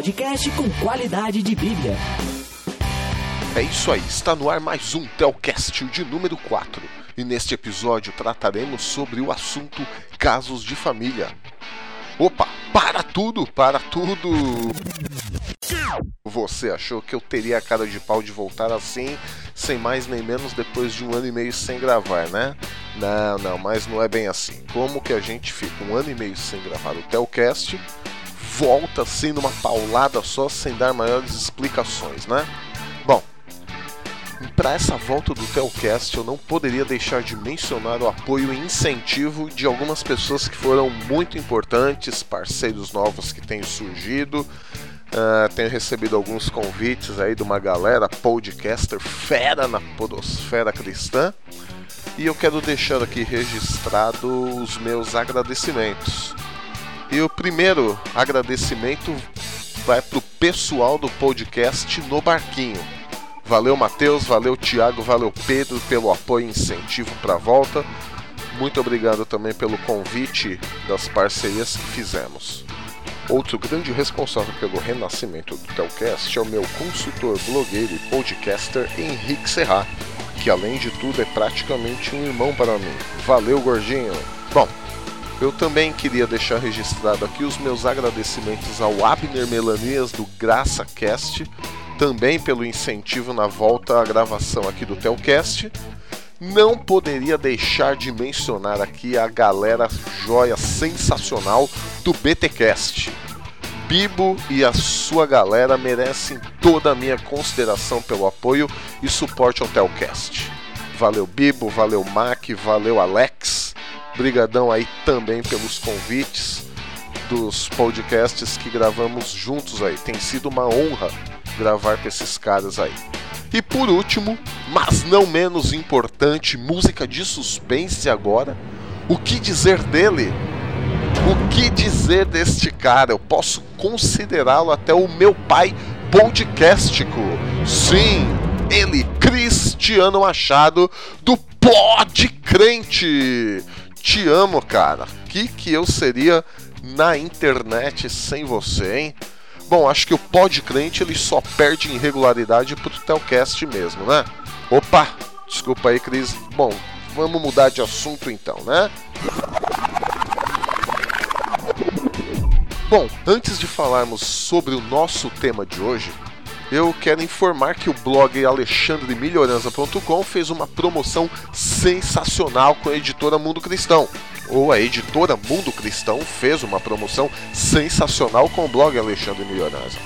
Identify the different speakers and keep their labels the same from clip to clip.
Speaker 1: podcast com qualidade de Bíblia.
Speaker 2: É isso aí, está no ar mais um Telcast de número 4. E neste episódio trataremos sobre o assunto casos de família. Opa, para tudo, para tudo! Você achou que eu teria a cara de pau de voltar assim, sem mais nem menos, depois de um ano e meio sem gravar, né? Não, não, mas não é bem assim. Como que a gente fica um ano e meio sem gravar o Telcast, volta assim numa paulada só, sem dar maiores explicações, né? Bom, para essa volta do Telcast, eu não poderia deixar de mencionar o apoio e incentivo de algumas pessoas que foram muito importantes, parceiros novos que têm surgido. Uh, tenho recebido alguns convites aí de uma galera podcaster fera na podosfera cristã. E eu quero deixar aqui registrado os meus agradecimentos. E o primeiro agradecimento vai para o pessoal do podcast No Barquinho Valeu, Matheus, valeu, Thiago, valeu, Pedro, pelo apoio e incentivo para a volta. Muito obrigado também pelo convite das parcerias que fizemos. Outro grande responsável pelo renascimento do Telcast é o meu consultor, blogueiro e podcaster Henrique Serra, que além de tudo é praticamente um irmão para mim. Valeu, gordinho! Bom, eu também queria deixar registrado aqui os meus agradecimentos ao Abner Melanias do GraçaCast também pelo incentivo na volta à gravação aqui do Telcast. Não poderia deixar de mencionar aqui a galera joia sensacional do BTcast. Bibo e a sua galera merecem toda a minha consideração pelo apoio e suporte ao Telcast. Valeu Bibo, valeu Mac, valeu Alex. Brigadão aí também pelos convites dos podcasts que gravamos juntos aí. Tem sido uma honra gravar com esses caras aí. E por último, mas não menos importante, música de suspense agora. O que dizer dele? O que dizer deste cara? Eu posso considerá-lo até o meu pai podcastico. Sim, ele, Cristiano Machado, do Pod Crente. Te amo, cara. O que, que eu seria na internet sem você, hein? Bom, acho que o pod crente ele só perde em regularidade pro Telcast mesmo, né? Opa, desculpa aí, Cris. Bom, vamos mudar de assunto então, né? Bom, antes de falarmos sobre o nosso tema de hoje, eu quero informar que o blog alexandremilhoranza.com fez uma promoção sensacional com a editora Mundo Cristão ou a editora Mundo Cristão fez uma promoção sensacional com o blog Alexandre Milionário.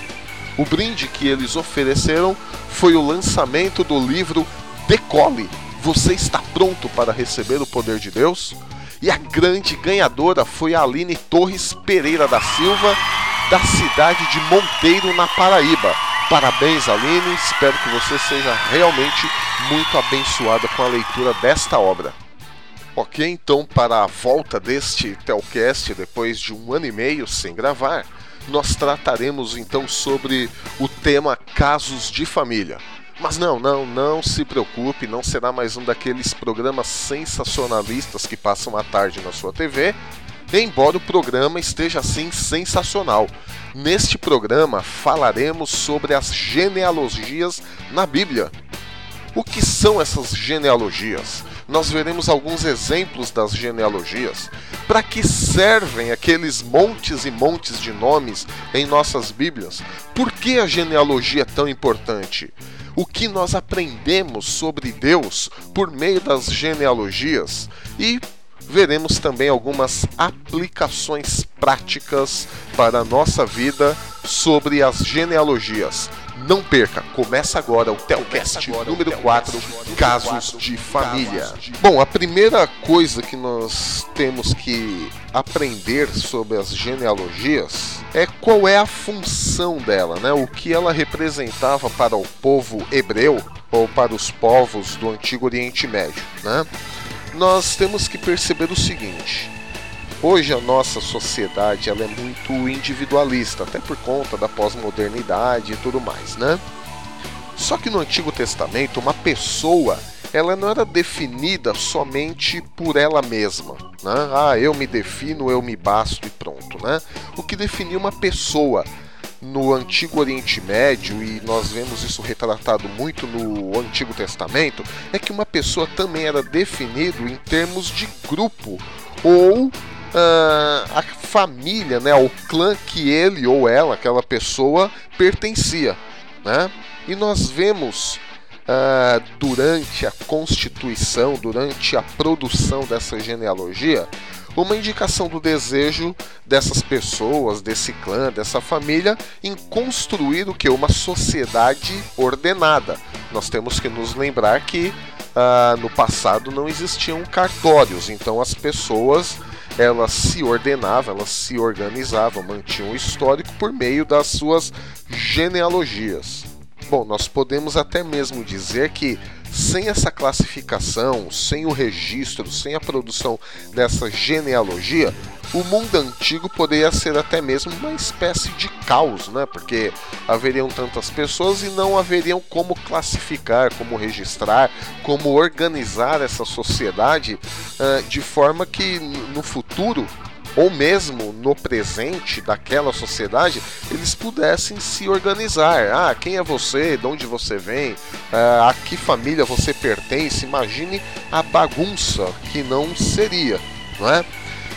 Speaker 2: O brinde que eles ofereceram foi o lançamento do livro Decole. Você está pronto para receber o poder de Deus? E a grande ganhadora foi a Aline Torres Pereira da Silva, da cidade de Monteiro, na Paraíba. Parabéns, Aline. Espero que você seja realmente muito abençoada com a leitura desta obra. Ok, então para a volta deste Telcast, depois de um ano e meio sem gravar, nós trataremos então sobre o tema casos de família. Mas não, não, não se preocupe, não será mais um daqueles programas sensacionalistas que passam a tarde na sua TV, embora o programa esteja assim sensacional. Neste programa falaremos sobre as genealogias na Bíblia. O que são essas genealogias? nós veremos alguns exemplos das genealogias. Para que servem aqueles montes e montes de nomes em nossas Bíblias? Por que a genealogia é tão importante? O que nós aprendemos sobre Deus por meio das genealogias? E veremos também algumas aplicações práticas para a nossa vida sobre as genealogias. Não perca, começa agora o Telcast número 4, Casos de Família. Bom, a primeira coisa que nós temos que aprender sobre as genealogias é qual é a função dela, né? O que ela representava para o povo hebreu ou para os povos do Antigo Oriente Médio, né? Nós temos que perceber o seguinte: Hoje a nossa sociedade ela é muito individualista, até por conta da pós-modernidade e tudo mais, né? Só que no Antigo Testamento, uma pessoa ela não era definida somente por ela mesma, né? Ah, eu me defino, eu me basto e pronto, né? O que definia uma pessoa no Antigo Oriente Médio, e nós vemos isso retratado muito no Antigo Testamento, é que uma pessoa também era definido em termos de grupo ou uh, a família, né, o clã que ele ou ela, aquela pessoa, pertencia. Né? E nós vemos uh, durante a constituição, durante a produção dessa genealogia, uma indicação do desejo dessas pessoas, desse clã, dessa família, em construir o que? Uma sociedade ordenada. Nós temos que nos lembrar que uh, no passado não existiam cartórios, então as pessoas elas se ordenavam, elas se organizavam, mantinham o histórico por meio das suas genealogias. Bom, nós podemos até mesmo dizer que sem essa classificação, sem o registro, sem a produção dessa genealogia, o mundo antigo poderia ser até mesmo uma espécie de caos, né? Porque haveriam tantas pessoas e não haveriam como classificar, como registrar, como organizar essa sociedade uh, de forma que no futuro ou mesmo no presente daquela sociedade, eles pudessem se organizar. Ah, quem é você? De onde você vem? Ah, a que família você pertence? Imagine a bagunça que não seria, não é?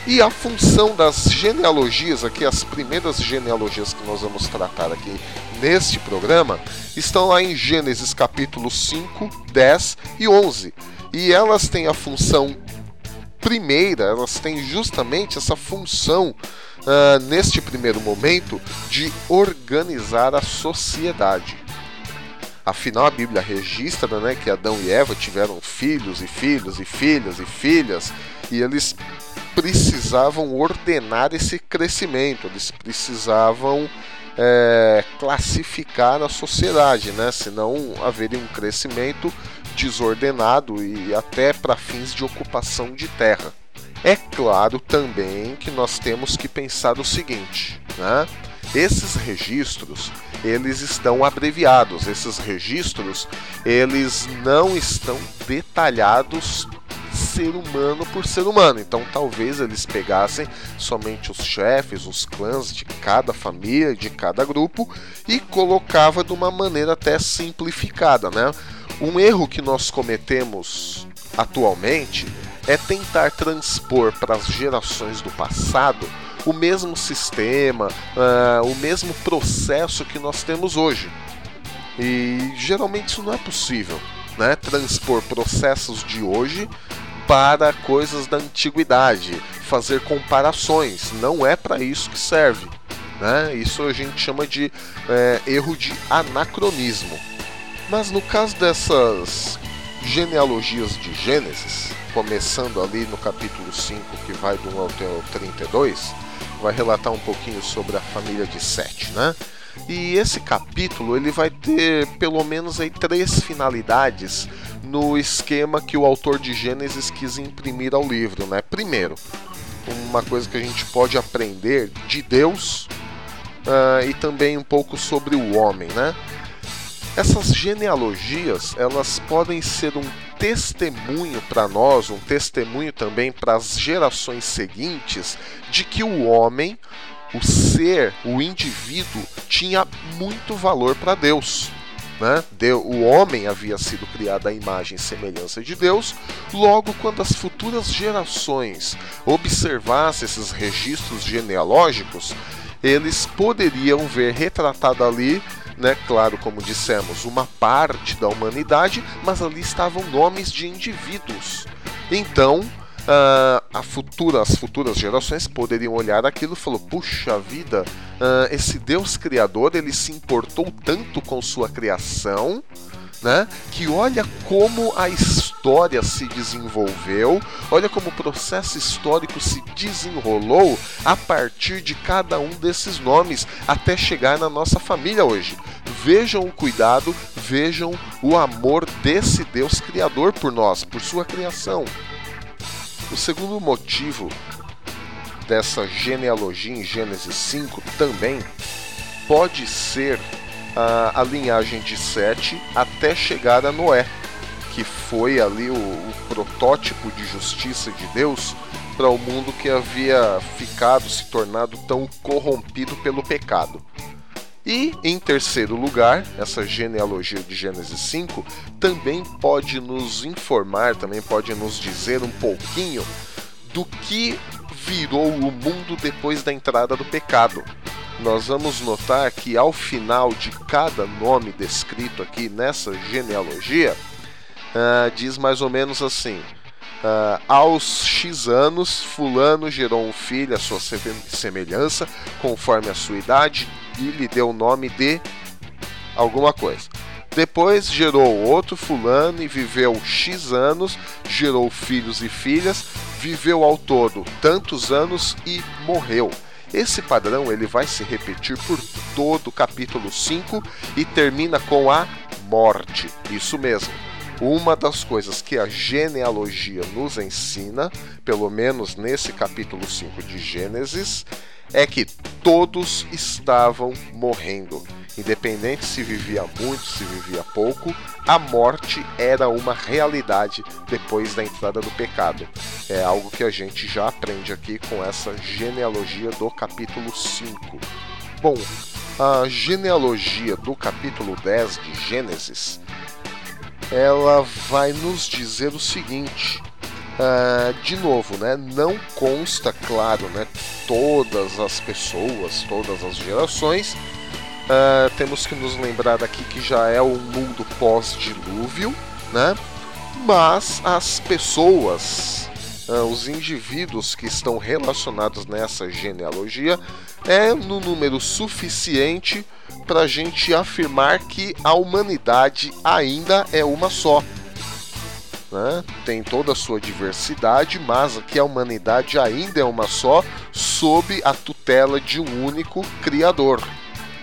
Speaker 2: E a função das genealogias aqui, as primeiras genealogias que nós vamos tratar aqui neste programa, estão lá em Gênesis capítulo 5, 10 e 11. E elas têm a função primeira, elas têm justamente essa função uh, neste primeiro momento de organizar a sociedade. Afinal, a Bíblia registra né, que Adão e Eva tiveram filhos e filhos e filhas e filhas, e eles precisavam ordenar esse crescimento, eles precisavam é, classificar a sociedade, né? senão haveria um crescimento desordenado e até para fins de ocupação de terra. É claro também que nós temos que pensar o seguinte, né? Esses registros, eles estão abreviados. Esses registros, eles não estão detalhados ser humano por ser humano. Então talvez eles pegassem somente os chefes, os clãs de cada família, de cada grupo e colocava de uma maneira até simplificada, né? Um erro que nós cometemos atualmente é tentar transpor para as gerações do passado o mesmo sistema, uh, o mesmo processo que nós temos hoje. E geralmente isso não é possível, né? Transpor processos de hoje para coisas da antiguidade, fazer comparações, não é para isso que serve. Né? Isso a gente chama de é, erro de anacronismo. Mas no caso dessas genealogias de Gênesis, começando ali no capítulo 5, que vai do 1 até o 32, vai relatar um pouquinho sobre a família de Sete, né? E esse capítulo ele vai ter pelo menos aí três finalidades no esquema que o autor de Gênesis quis imprimir ao livro, né? Primeiro, uma coisa que a gente pode aprender de Deus uh, e também um pouco sobre o homem, né? Essas genealogias, elas podem ser um testemunho para nós, um testemunho também para as gerações seguintes de que o homem, o ser, o indivíduo tinha muito valor para Deus. Né? o homem havia sido criado à imagem e semelhança de Deus, logo, quando as futuras gerações observassem esses registros genealógicos, eles poderiam ver retratado ali né? Claro, como dissemos, uma parte da humanidade, mas ali estavam nomes de indivíduos. Então, uh, a futura, as futuras gerações poderiam olhar aquilo e falar: puxa vida, uh, esse Deus criador ele se importou tanto com sua criação né? Que olha como a história se desenvolveu, olha como o processo histórico se desenrolou a partir de cada um desses nomes até chegar na nossa família hoje. Vejam o cuidado, vejam o amor desse Deus criador por nós, por sua criação. O segundo motivo dessa genealogia em Gênesis 5 também pode ser a, a linhagem de Sete até chegar a Noé, que foi ali o, o protótipo de justiça de Deus para o mundo que havia ficado, se tornado tão corrompido pelo pecado. E em terceiro lugar, essa genealogia de Gênesis 5 também pode nos informar, também pode nos dizer um pouquinho do que virou o mundo depois da entrada do pecado. Nós vamos notar que ao final de cada nome descrito aqui nessa genealogia, uh, diz mais ou menos assim: uh, aos X anos, Fulano gerou um filho à sua semelhança, conforme a sua idade, e lhe deu o nome de alguma coisa. Depois gerou outro fulano e viveu X anos, gerou filhos e filhas, viveu ao todo tantos anos e morreu. Esse padrão ele vai se repetir por todo o capítulo 5 e termina com a morte. Isso mesmo. Uma das coisas que a genealogia nos ensina, pelo menos nesse capítulo 5 de Gênesis, é que todos estavam morrendo. Independente se vivia muito, se vivia pouco, a morte era uma realidade depois da entrada do pecado. É algo que a gente já aprende aqui com essa genealogia do capítulo 5. Bom, a genealogia do capítulo 10 de Gênesis ela vai nos dizer o seguinte: Uh, de novo, né, não consta, claro, né, todas as pessoas, todas as gerações. Uh, temos que nos lembrar aqui que já é um mundo pós-dilúvio, né? Mas as pessoas, uh, os indivíduos que estão relacionados nessa genealogia, é no número suficiente para a gente afirmar que a humanidade ainda é uma só né? tem toda a sua diversidade, mas aqui a humanidade ainda é uma só, sob a tutela de um único Criador.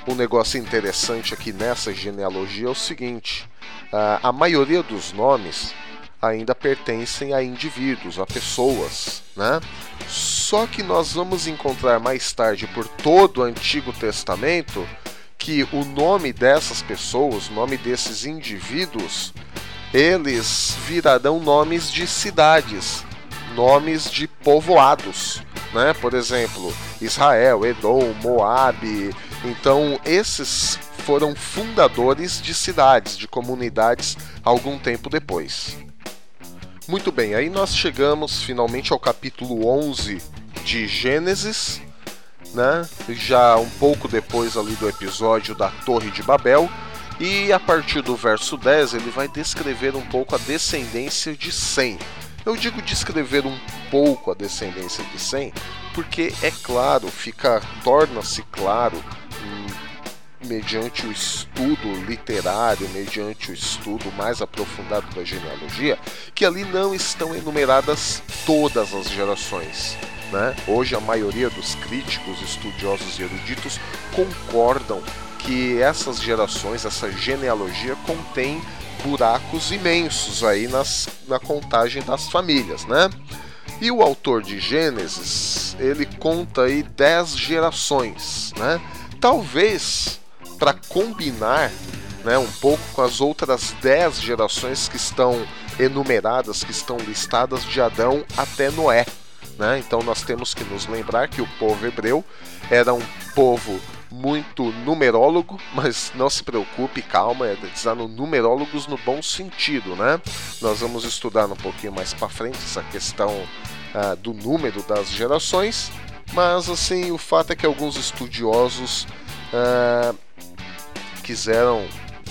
Speaker 2: Um negócio interessante aqui nessa genealogia é o seguinte: a maioria dos nomes ainda pertencem a indivíduos, a pessoas, né? Só que nós vamos encontrar mais tarde por todo o Antigo Testamento que o nome dessas pessoas, o nome desses indivíduos, eles virarão nomes de cidades, nomes de povoados, né? Por exemplo, Israel, Edom, Moabe. Então, esses foram fundadores de cidades, de comunidades algum tempo depois. Muito bem, aí nós chegamos finalmente ao capítulo 11 de Gênesis, né? Já um pouco depois ali do episódio da Torre de Babel, e a partir do verso 10 ele vai descrever um pouco a descendência de Sem. Eu digo descrever um pouco a descendência de Sem, porque é claro, fica torna-se claro mediante o estudo literário, mediante o estudo mais aprofundado da genealogia, que ali não estão enumeradas todas as gerações. Né? Hoje a maioria dos críticos, estudiosos e eruditos concordam que essas gerações, essa genealogia contém buracos imensos aí nas, na contagem das famílias, né? E o autor de Gênesis, ele conta aí 10 gerações, né? Talvez para combinar, né, um pouco com as outras 10 gerações que estão enumeradas, que estão listadas de Adão até Noé, né? Então nós temos que nos lembrar que o povo hebreu era um povo muito numerólogo, mas não se preocupe, calma, é dizendo numerólogos no bom sentido, né? Nós vamos estudar um pouquinho mais para frente essa questão uh, do número das gerações, mas assim, o fato é que alguns estudiosos uh, quiseram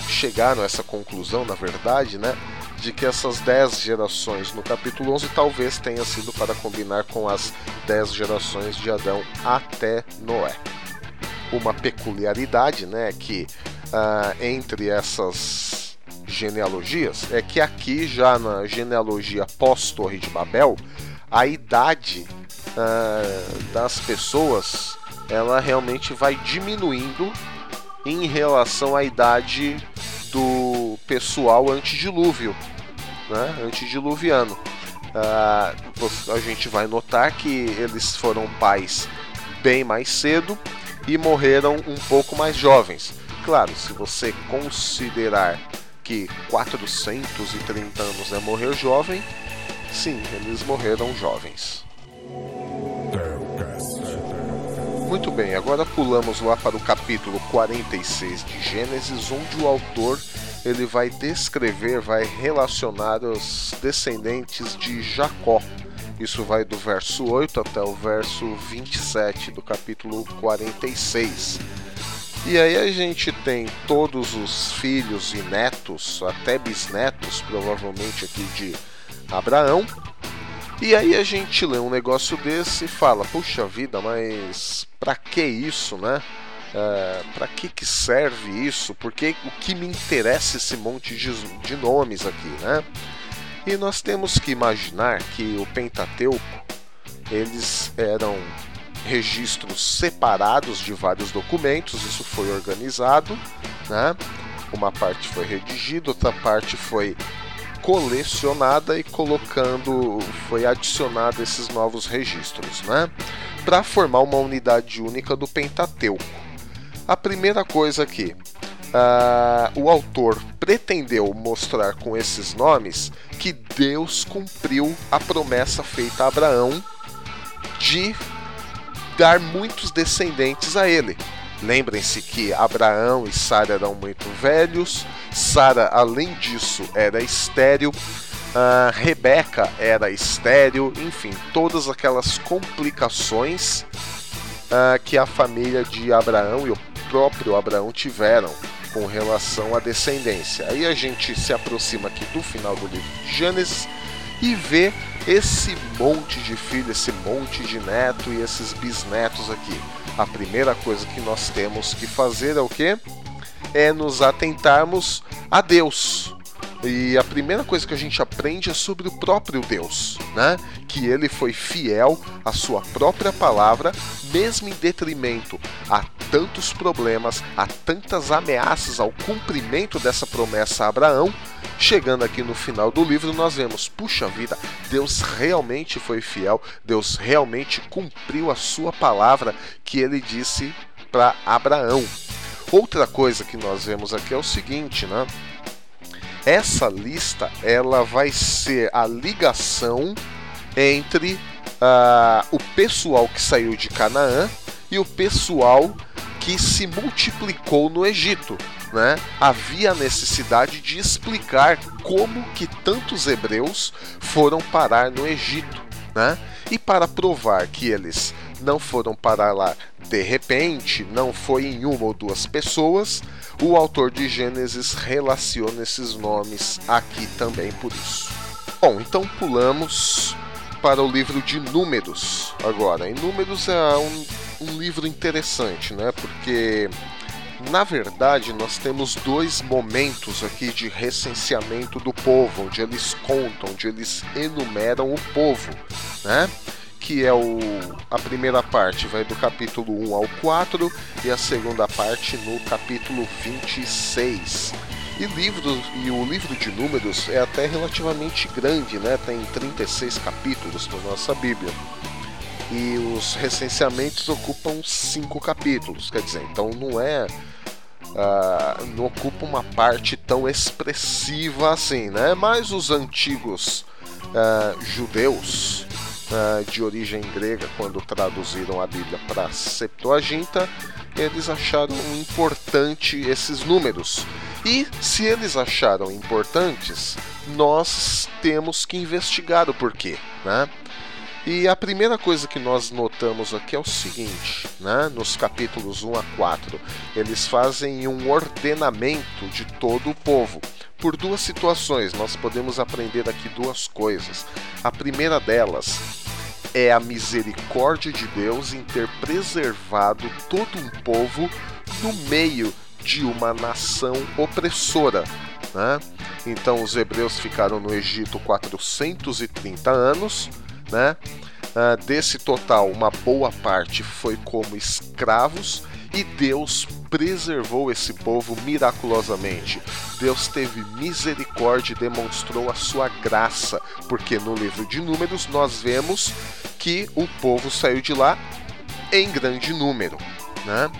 Speaker 2: chegaram a essa conclusão, na verdade, né? De que essas 10 gerações no capítulo 11 talvez tenha sido para combinar com as 10 gerações de Adão até Noé uma peculiaridade, né, que uh, entre essas genealogias é que aqui já na genealogia pós Torre de Babel a idade uh, das pessoas ela realmente vai diminuindo em relação à idade do pessoal antedilúvio, né, antediluviano. Uh, a gente vai notar que eles foram pais bem mais cedo e morreram um pouco mais jovens. Claro, se você considerar que 430 anos é morrer jovem, sim, eles morreram jovens. Muito bem, agora pulamos lá para o capítulo 46 de Gênesis, onde o autor ele vai descrever, vai relacionar os descendentes de Jacó. Isso vai do verso 8 até o verso 27 do capítulo 46. E aí a gente tem todos os filhos e netos, até bisnetos, provavelmente aqui de Abraão. E aí a gente lê um negócio desse e fala: puxa vida, mas para que isso, né? É, para que, que serve isso? Porque o que me interessa esse monte de, de nomes aqui, né? E nós temos que imaginar que o Pentateuco eles eram registros separados de vários documentos, isso foi organizado, né? Uma parte foi redigida, outra parte foi colecionada e colocando, foi adicionado esses novos registros, né? Para formar uma unidade única do Pentateuco. A primeira coisa aqui, uh, o autor pretendeu mostrar com esses nomes que Deus cumpriu a promessa feita a Abraão de dar muitos descendentes a ele. Lembrem-se que Abraão e Sara eram muito velhos, Sara, além disso, era estéril, uh, Rebeca era estéril, enfim, todas aquelas complicações uh, que a família de Abraão e o próprio Abraão tiveram com relação à descendência. Aí a gente se aproxima aqui do final do livro de Gênesis e vê esse monte de filho, esse monte de neto e esses bisnetos aqui. A primeira coisa que nós temos que fazer é o que? É nos atentarmos a Deus. E a primeira coisa que a gente aprende é sobre o próprio Deus, né? Que ele foi fiel à sua própria palavra, mesmo em detrimento a tantos problemas, a tantas ameaças ao cumprimento dessa promessa a Abraão, Chegando aqui no final do livro, nós vemos, puxa vida, Deus realmente foi fiel, Deus realmente cumpriu a sua palavra que ele disse para Abraão. Outra coisa que nós vemos aqui é o seguinte, né? Essa lista ela vai ser a ligação entre uh, o pessoal que saiu de Canaã e o pessoal que se multiplicou no Egito né, havia a necessidade de explicar como que tantos hebreus foram parar no Egito, né? E para provar que eles não foram parar lá de repente, não foi em uma ou duas pessoas, o autor de Gênesis relaciona esses nomes aqui também por isso. Bom, então pulamos para o livro de Números agora. Em Números é um, um livro interessante, né? Porque na verdade, nós temos dois momentos aqui de recenseamento do povo, onde eles contam, onde eles enumeram o povo, né? Que é o a primeira parte vai do capítulo 1 ao 4 e a segunda parte no capítulo 26. E, livro, e o livro de números é até relativamente grande, né? Tem 36 capítulos na nossa Bíblia e os recenseamentos ocupam cinco capítulos, quer dizer, então não é uh, não ocupa uma parte tão expressiva assim, né? Mas os antigos uh, judeus de origem grega, quando traduziram a Bíblia para Septuaginta, eles acharam importante esses números. E se eles acharam importantes, nós temos que investigar o porquê, né? E a primeira coisa que nós notamos aqui é o seguinte, né? nos capítulos 1 a 4, eles fazem um ordenamento de todo o povo. Por duas situações, nós podemos aprender aqui duas coisas. A primeira delas é a misericórdia de Deus em ter preservado todo um povo no meio de uma nação opressora. Né? Então, os hebreus ficaram no Egito 430 anos né? Uh, desse total, uma boa parte foi como escravos e Deus preservou esse povo miraculosamente. Deus teve misericórdia e demonstrou a sua graça, porque no livro de Números nós vemos que o povo saiu de lá em grande número. Né?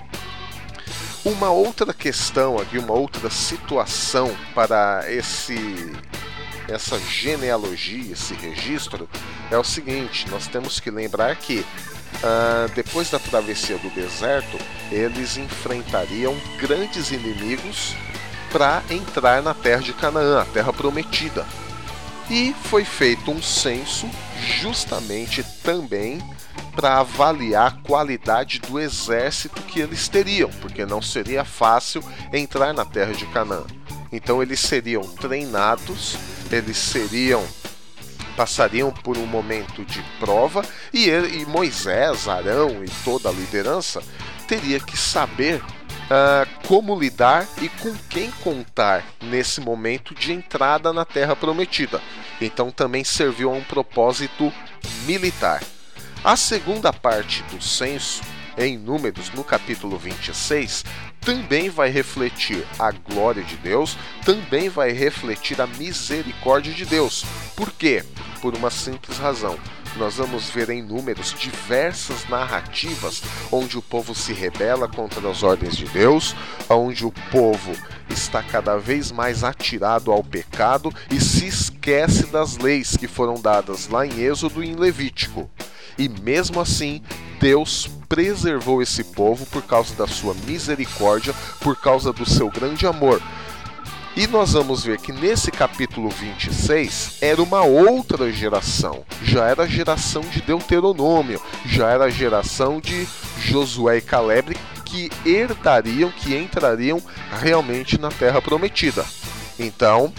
Speaker 2: Uma outra questão aqui, uma outra situação para esse essa genealogia, esse registro, é o seguinte: nós temos que lembrar que uh, depois da travessia do deserto, eles enfrentariam grandes inimigos para entrar na terra de Canaã, a terra prometida. E foi feito um censo justamente também para avaliar a qualidade do exército que eles teriam, porque não seria fácil entrar na terra de Canaã. Então eles seriam treinados, eles seriam passariam por um momento de prova e, ele, e Moisés, Arão e toda a liderança teria que saber uh, como lidar e com quem contar nesse momento de entrada na Terra Prometida. Então também serviu a um propósito militar. A segunda parte do censo, em Números, no capítulo 26, também vai refletir a glória de Deus, também vai refletir a misericórdia de Deus. Por quê? Por uma simples razão. Nós vamos ver em números diversas narrativas onde o povo se rebela contra as ordens de Deus, onde o povo está cada vez mais atirado ao pecado e se esquece das leis que foram dadas lá em Êxodo e em Levítico. E mesmo assim, Deus preservou esse povo por causa da sua misericórdia, por causa do seu grande amor. E nós vamos ver que nesse capítulo 26 era uma outra geração. Já era a geração de Deuteronômio, já era a geração de Josué e Caleb que herdariam, que entrariam realmente na terra prometida. Então,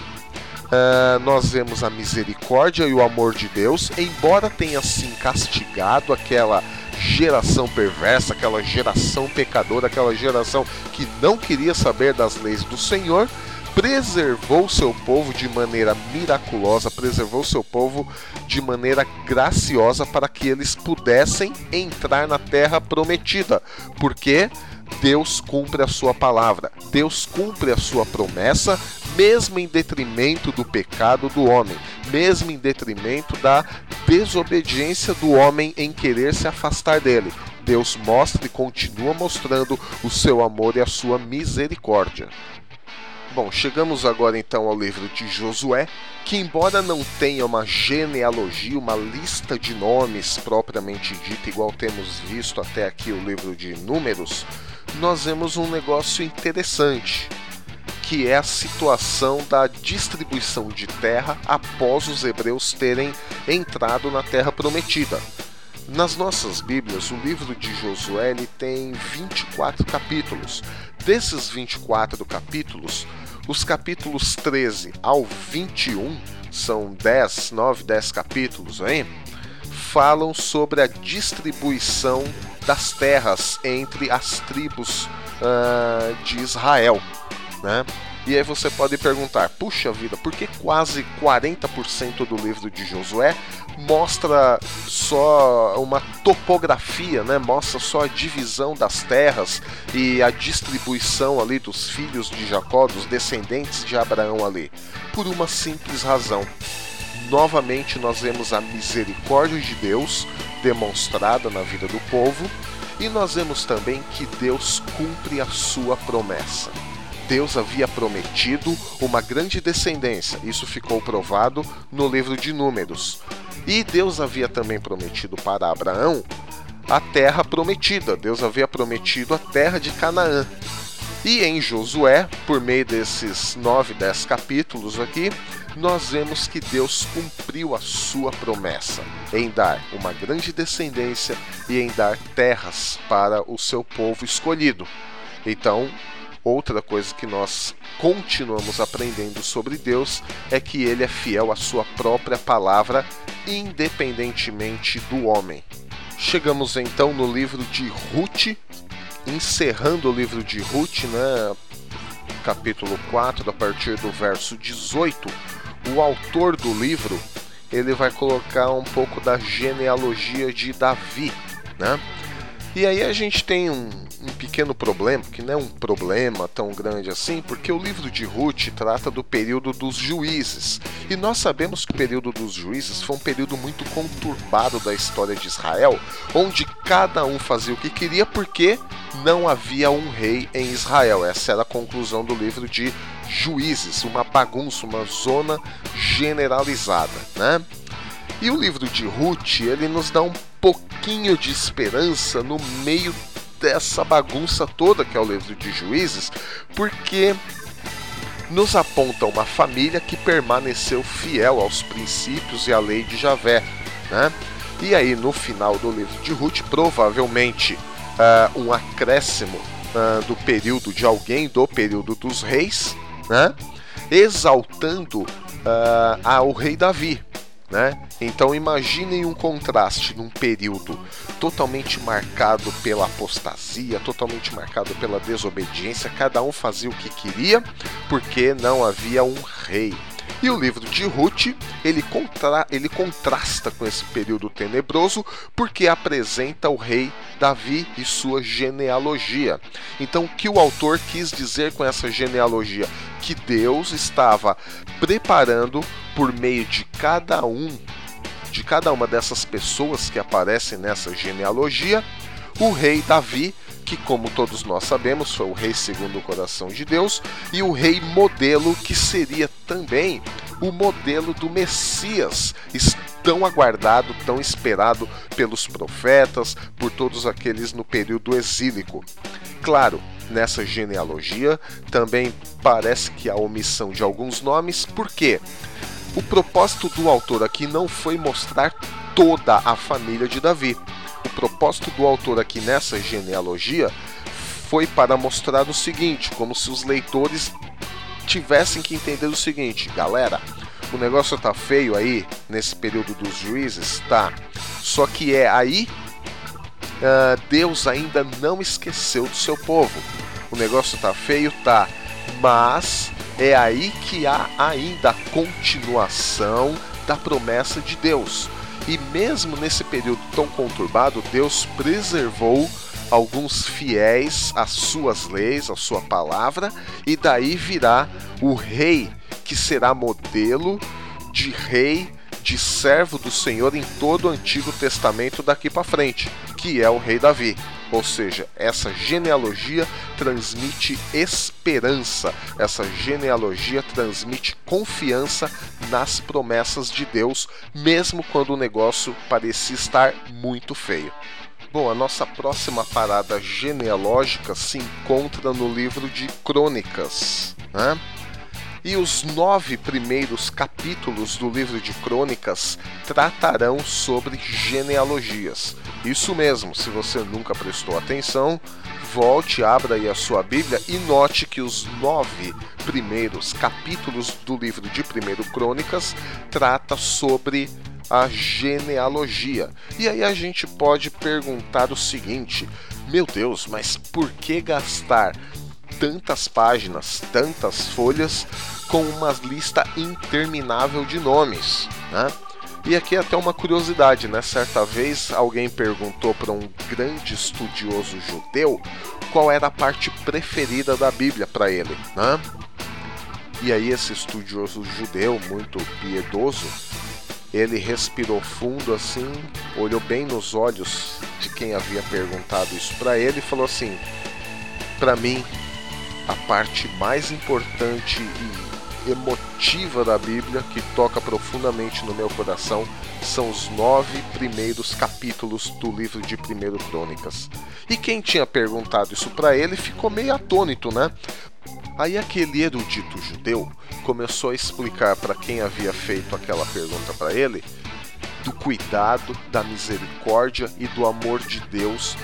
Speaker 2: Uh, nós vemos a misericórdia e o amor de Deus, embora tenha sim castigado aquela geração perversa, aquela geração pecadora, aquela geração que não queria saber das leis do Senhor, preservou seu povo de maneira miraculosa, preservou seu povo de maneira graciosa para que eles pudessem entrar na terra prometida. Porque Deus cumpre a sua palavra, Deus cumpre a sua promessa, mesmo em detrimento do pecado do homem, mesmo em detrimento da desobediência do homem em querer se afastar dele. Deus mostra e continua mostrando o seu amor e a sua misericórdia. Bom, chegamos agora então ao livro de Josué, que, embora não tenha uma genealogia, uma lista de nomes propriamente dita, igual temos visto até aqui o livro de Números, nós vemos um negócio interessante, que é a situação da distribuição de terra após os hebreus terem entrado na terra prometida. Nas nossas Bíblias, o livro de Josué tem 24 capítulos. Desses 24 capítulos, os capítulos 13 ao 21, são 10, 9, 10 capítulos, hein? falam sobre a distribuição das terras entre as tribos uh, de Israel. Né? E aí você pode perguntar: puxa vida, por que quase 40% do livro de Josué mostra só uma topografia, né? Mostra só a divisão das terras e a distribuição ali dos filhos de Jacó, dos descendentes de Abraão ali. Por uma simples razão. Novamente nós vemos a misericórdia de Deus demonstrada na vida do povo e nós vemos também que Deus cumpre a sua promessa. Deus havia prometido uma grande descendência, isso ficou provado no livro de Números. E Deus havia também prometido para Abraão a terra prometida, Deus havia prometido a terra de Canaã. E em Josué, por meio desses nove, dez capítulos aqui, nós vemos que Deus cumpriu a sua promessa em dar uma grande descendência e em dar terras para o seu povo escolhido. Então, Outra coisa que nós continuamos aprendendo sobre Deus é que ele é fiel à sua própria palavra, independentemente do homem. Chegamos então no livro de Ruth, encerrando o livro de Ruth, né, capítulo 4, a partir do verso 18. O autor do livro ele vai colocar um pouco da genealogia de Davi, né? E aí a gente tem um, um pequeno problema, que não é um problema tão grande assim, porque o livro de Ruth trata do período dos juízes. E nós sabemos que o período dos juízes foi um período muito conturbado da história de Israel, onde cada um fazia o que queria porque não havia um rei em Israel. Essa era a conclusão do livro de Juízes, uma bagunça, uma zona generalizada, né? E o livro de Ruth, ele nos dá um pouquinho de esperança no meio dessa bagunça toda que é o livro de Juízes, porque nos aponta uma família que permaneceu fiel aos princípios e à lei de Javé. Né? E aí, no final do livro de Ruth, provavelmente uh, um acréscimo uh, do período de alguém do período dos reis, né? exaltando uh, ao rei Davi. Né? Então imaginem um contraste num período totalmente marcado pela apostasia, totalmente marcado pela desobediência, cada um fazia o que queria, porque não havia um rei. E o livro de Ruth, ele, contra, ele contrasta com esse período tenebroso porque apresenta o rei Davi e sua genealogia. Então, o que o autor quis dizer com essa genealogia? Que Deus estava preparando por meio de cada um, de cada uma dessas pessoas que aparecem nessa genealogia, o rei Davi que, como todos nós sabemos, foi o rei segundo o coração de Deus, e o rei modelo, que seria também o modelo do Messias, tão aguardado, tão esperado pelos profetas, por todos aqueles no período exílico. Claro, nessa genealogia também parece que há omissão de alguns nomes, porque o propósito do autor aqui não foi mostrar toda a família de Davi o propósito do autor aqui nessa genealogia foi para mostrar o seguinte, como se os leitores tivessem que entender o seguinte, galera, o negócio tá feio aí nesse período dos juízes, tá? Só que é aí uh, Deus ainda não esqueceu do seu povo. O negócio tá feio, tá? Mas é aí que há ainda a continuação da promessa de Deus. E mesmo nesse período tão conturbado, Deus preservou alguns fiéis às suas leis, à sua palavra, e daí virá o rei que será modelo de rei, de servo do Senhor em todo o Antigo Testamento daqui para frente, que é o rei Davi. Ou seja, essa genealogia transmite esperança, essa genealogia transmite confiança nas promessas de Deus, mesmo quando o negócio parecia estar muito feio. Bom, a nossa próxima parada genealógica se encontra no livro de Crônicas. Né? E os nove primeiros capítulos do livro de Crônicas tratarão sobre genealogias. Isso mesmo, se você nunca prestou atenção, volte, abra aí a sua Bíblia e note que os nove primeiros capítulos do livro de Primeiro Crônicas trata sobre a genealogia. E aí a gente pode perguntar o seguinte: meu Deus, mas por que gastar tantas páginas, tantas folhas com uma lista interminável de nomes, né? E aqui até uma curiosidade, né? Certa vez alguém perguntou para um grande estudioso judeu qual era a parte preferida da Bíblia para ele, né? E aí esse estudioso judeu, muito piedoso, ele respirou fundo assim, olhou bem nos olhos de quem havia perguntado isso para ele e falou assim: "Para mim, a parte mais importante e emotiva da Bíblia, que toca profundamente no meu coração, são os nove primeiros capítulos do livro de Primeiro Crônicas. E quem tinha perguntado isso para ele ficou meio atônito, né? Aí aquele erudito judeu começou a explicar para quem havia feito aquela pergunta para ele do cuidado, da misericórdia e do amor de Deus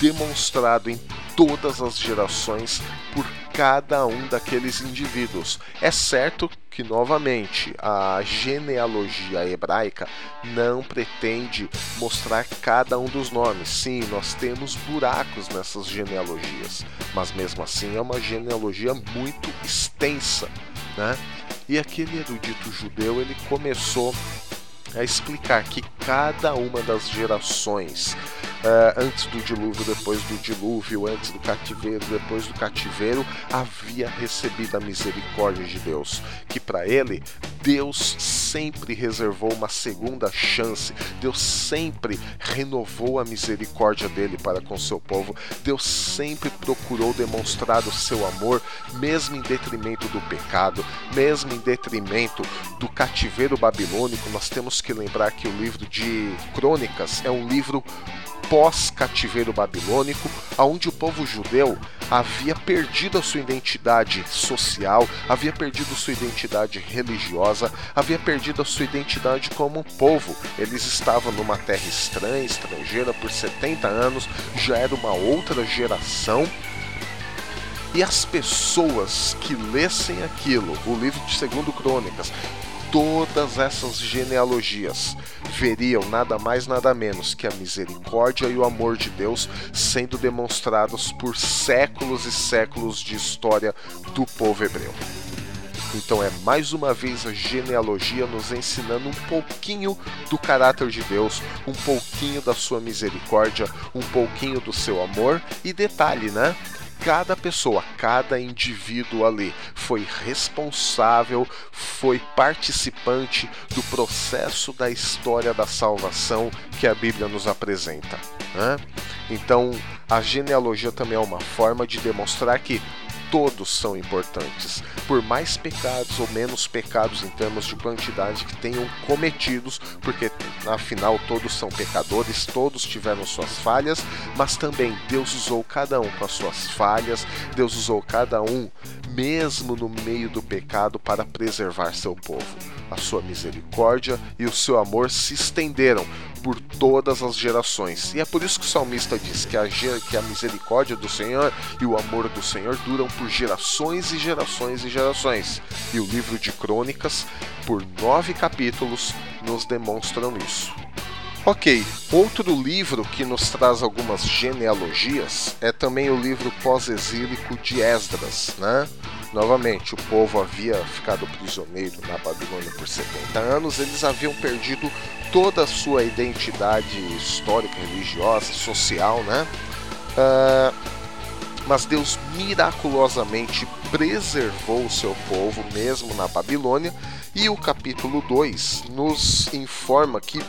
Speaker 2: demonstrado em todas as gerações por cada um daqueles indivíduos. É certo que, novamente, a genealogia hebraica não pretende mostrar cada um dos nomes. Sim, nós temos buracos nessas genealogias, mas mesmo assim é uma genealogia muito extensa. Né? E aquele erudito judeu ele começou a explicar que cada uma das gerações uh, antes do dilúvio, depois do dilúvio, antes do cativeiro, depois do cativeiro, havia recebido a misericórdia de Deus. Que para ele, Deus sempre reservou uma segunda chance, Deus sempre renovou a misericórdia dele para com seu povo, Deus sempre procurou demonstrar o seu amor, mesmo em detrimento do pecado, mesmo em detrimento do cativeiro babilônico. Nós temos que lembrar que o livro de Crônicas é um livro pós-cativeiro babilônico, onde o povo judeu havia perdido a sua identidade social, havia perdido sua identidade religiosa, havia perdido a sua identidade como povo. Eles estavam numa terra estranha, estrangeira por 70 anos, já era uma outra geração. E as pessoas que lessem aquilo, o livro de Segundo Crônicas, todas essas genealogias veriam nada mais nada menos que a misericórdia e o amor de Deus sendo demonstrados por séculos e séculos de história do povo hebreu. Então é mais uma vez a genealogia nos ensinando um pouquinho do caráter de Deus, um pouquinho da sua misericórdia, um pouquinho do seu amor e detalhe, né? Cada pessoa, cada indivíduo ali foi responsável, foi participante do processo da história da salvação que a Bíblia nos apresenta. Né? Então, a genealogia também é uma forma de demonstrar que todos são importantes, por mais pecados ou menos pecados em termos de quantidade que tenham cometidos, porque afinal todos são pecadores, todos tiveram suas falhas, mas também Deus usou cada um com as suas falhas, Deus usou cada um mesmo no meio do pecado para preservar seu povo. A sua misericórdia e o seu amor se estenderam por todas as gerações. E é por isso que o salmista diz que a, que a misericórdia do Senhor e o amor do Senhor duram por gerações e gerações e gerações. E o livro de Crônicas, por nove capítulos, nos demonstram isso. Ok, outro livro que nos traz algumas genealogias é também o livro pós-exílico de Esdras, né? Novamente, o povo havia ficado prisioneiro na Babilônia por 70 anos, eles haviam perdido toda a sua identidade histórica, religiosa, social, né? Uh, mas Deus miraculosamente preservou o seu povo mesmo na Babilônia, e o capítulo 2 nos informa que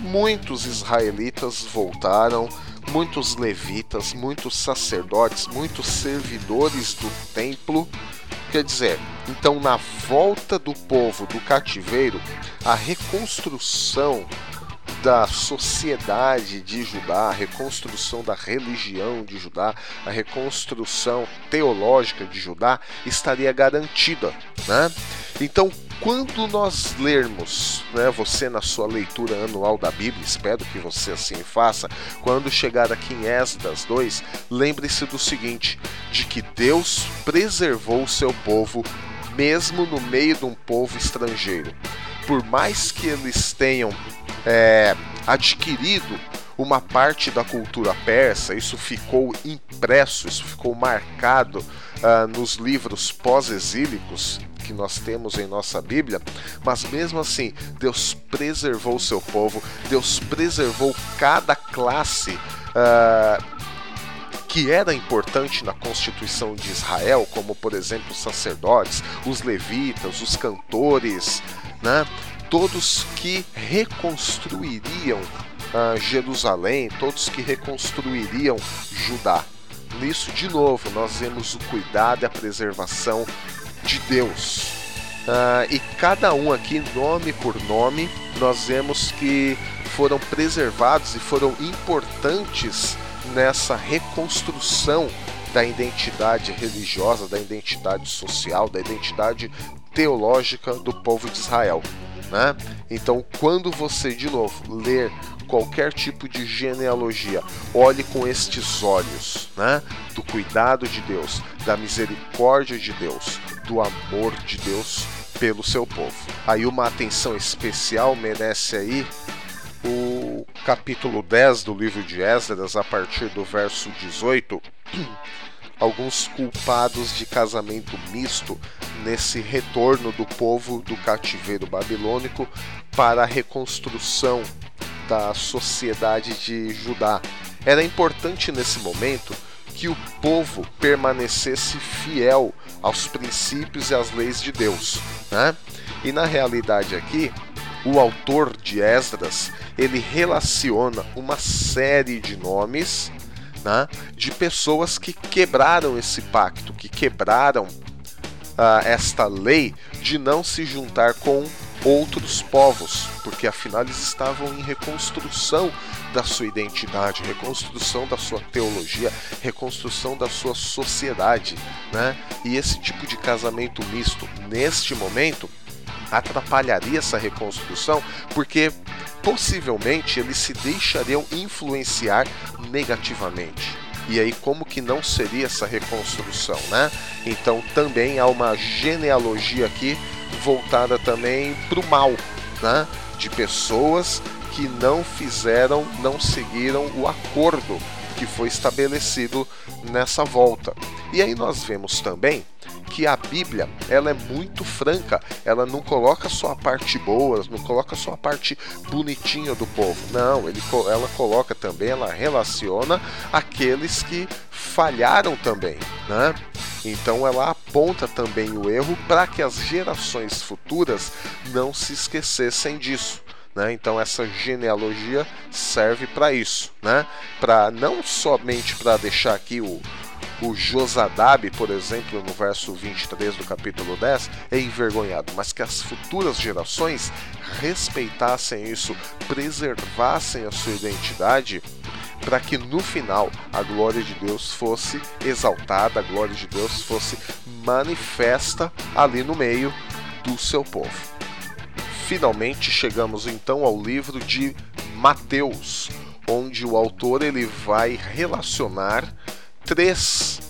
Speaker 2: muitos israelitas voltaram, muitos levitas, muitos sacerdotes, muitos servidores do templo. Quer dizer, então na volta do povo do cativeiro, a reconstrução da sociedade de Judá, a reconstrução da religião de Judá, a reconstrução teológica de Judá estaria garantida, né? Então, quando nós lermos, né, você na sua leitura anual da Bíblia, espero que você assim faça, quando chegar aqui em Esdras 2, lembre-se do seguinte: de que Deus preservou o seu povo mesmo no meio de um povo estrangeiro. Por mais que eles tenham é, adquirido uma parte da cultura persa, isso ficou impresso, isso ficou marcado uh, nos livros pós-exílicos que nós temos em nossa Bíblia, mas mesmo assim, Deus preservou o seu povo, Deus preservou cada classe. Uh, que era importante na Constituição de Israel, como por exemplo os sacerdotes, os levitas, os cantores, né? todos que reconstruiriam uh, Jerusalém, todos que reconstruiriam Judá. Nisso, de novo, nós vemos o cuidado e a preservação de Deus. Uh, e cada um aqui, nome por nome, nós vemos que foram preservados e foram importantes nessa reconstrução da identidade religiosa, da identidade social, da identidade teológica do povo de Israel. Né? Então, quando você de novo ler qualquer tipo de genealogia, olhe com estes olhos, né? Do cuidado de Deus, da misericórdia de Deus, do amor de Deus pelo seu povo. Aí uma atenção especial merece aí o capítulo 10 do livro de Esdras, a partir do verso 18, alguns culpados de casamento misto nesse retorno do povo do cativeiro babilônico para a reconstrução da sociedade de Judá. Era importante nesse momento que o povo permanecesse fiel aos princípios e às leis de Deus. Né? E na realidade aqui, o autor de Esdras ele relaciona uma série de nomes né, de pessoas que quebraram esse pacto, que quebraram uh, esta lei de não se juntar com outros povos, porque afinal eles estavam em reconstrução da sua identidade, reconstrução da sua teologia, reconstrução da sua sociedade, né? E esse tipo de casamento misto, neste momento, atrapalharia essa reconstrução, porque possivelmente eles se deixariam influenciar negativamente. E aí como que não seria essa reconstrução, né? Então também há uma genealogia aqui voltada também para o mal, né? De pessoas que não fizeram, não seguiram o acordo que foi estabelecido nessa volta. E aí nós vemos também que a Bíblia ela é muito franca, ela não coloca só a parte boa, não coloca só a parte bonitinha do povo, não, ele, ela coloca também, ela relaciona aqueles que falharam também, né? Então ela aponta também o erro para que as gerações futuras não se esquecessem disso. Né? Então essa genealogia serve para isso, né? Para não somente para deixar aqui o, o Josadab, por exemplo, no verso 23 do capítulo 10, é envergonhado, mas que as futuras gerações respeitassem isso, preservassem a sua identidade, para que no final a glória de Deus fosse exaltada, a glória de Deus fosse manifesta ali no meio do seu povo. Finalmente chegamos então ao livro de Mateus, onde o autor ele vai relacionar três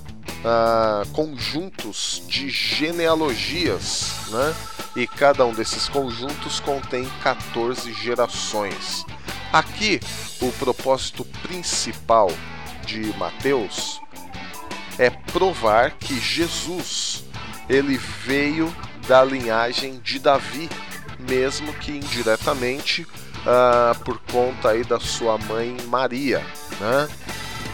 Speaker 2: uh, conjuntos de genealogias, né? E cada um desses conjuntos contém 14 gerações. Aqui, o propósito principal de Mateus é provar que Jesus ele veio da linhagem de Davi, mesmo que indiretamente uh, por conta aí da sua mãe Maria, né?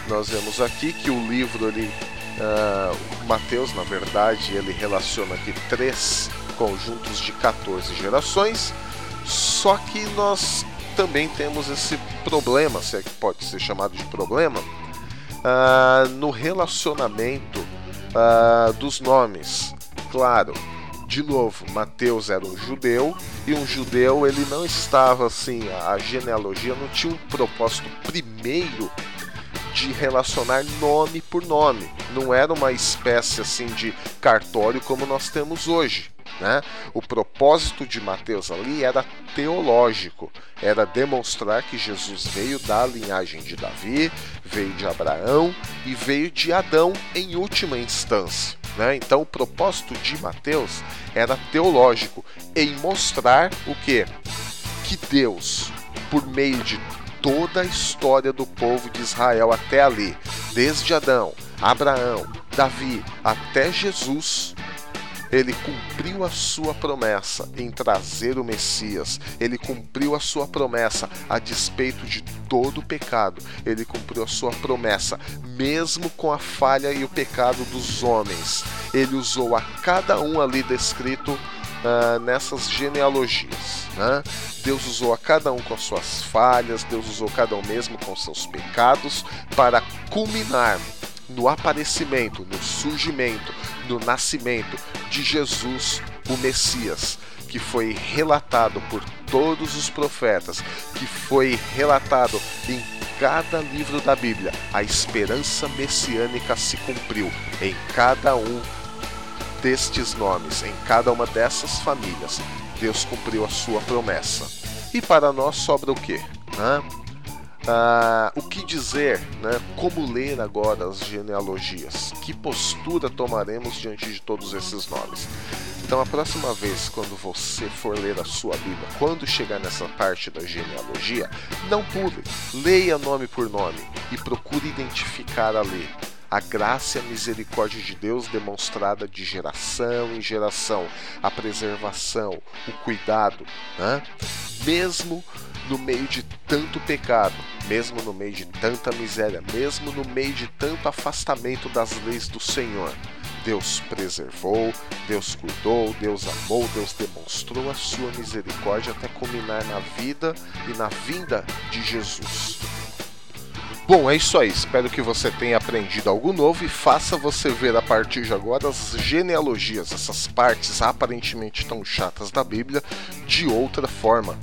Speaker 2: Nós vemos aqui que o livro ele uh, Mateus na verdade ele relaciona aqui três conjuntos de 14 gerações só que nós também temos esse problema se é que pode ser chamado de problema uh, no relacionamento uh, dos nomes. Claro de novo, Mateus era um judeu e um judeu ele não estava assim, a genealogia não tinha um propósito primeiro de relacionar nome por nome. Não era uma espécie assim de cartório como nós temos hoje. Né? O propósito de Mateus ali era teológico, era demonstrar que Jesus veio da linhagem de Davi, veio de Abraão e veio de Adão em última instância. Né? Então o propósito de Mateus era teológico, em mostrar o que? Que Deus, por meio de toda a história do povo de Israel até ali, desde Adão, Abraão, Davi até Jesus, ele cumpriu a sua promessa em trazer o Messias. Ele cumpriu a sua promessa a despeito de todo o pecado. Ele cumpriu a sua promessa, mesmo com a falha e o pecado dos homens. Ele usou a cada um ali descrito uh, nessas genealogias. Né? Deus usou a cada um com as suas falhas, Deus usou cada um mesmo com seus pecados para culminar no aparecimento, no surgimento, no nascimento de Jesus, o Messias, que foi relatado por todos os profetas, que foi relatado em cada livro da Bíblia. A esperança messiânica se cumpriu em cada um destes nomes, em cada uma dessas famílias. Deus cumpriu a sua promessa. E para nós sobra o que? Né? Ah, o que dizer, né? como ler agora as genealogias? Que postura tomaremos diante de todos esses nomes? Então, a próxima vez, quando você for ler a sua Bíblia, quando chegar nessa parte da genealogia, não pule, leia nome por nome e procure identificar ali a graça e a misericórdia de Deus demonstrada de geração em geração, a preservação, o cuidado, né? mesmo no meio de tanto pecado, mesmo no meio de tanta miséria, mesmo no meio de tanto afastamento das leis do Senhor. Deus preservou, Deus cuidou, Deus amou, Deus demonstrou a sua misericórdia até culminar na vida e na vinda de Jesus. Bom, é isso aí. Espero que você tenha aprendido algo novo e faça você ver a partir de agora as genealogias, essas partes aparentemente tão chatas da Bíblia, de outra forma.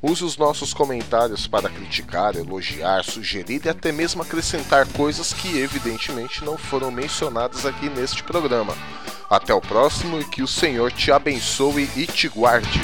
Speaker 2: Use os nossos comentários para criticar, elogiar, sugerir e até mesmo acrescentar coisas que evidentemente não foram mencionadas aqui neste programa. Até o próximo e que o Senhor te abençoe e te guarde.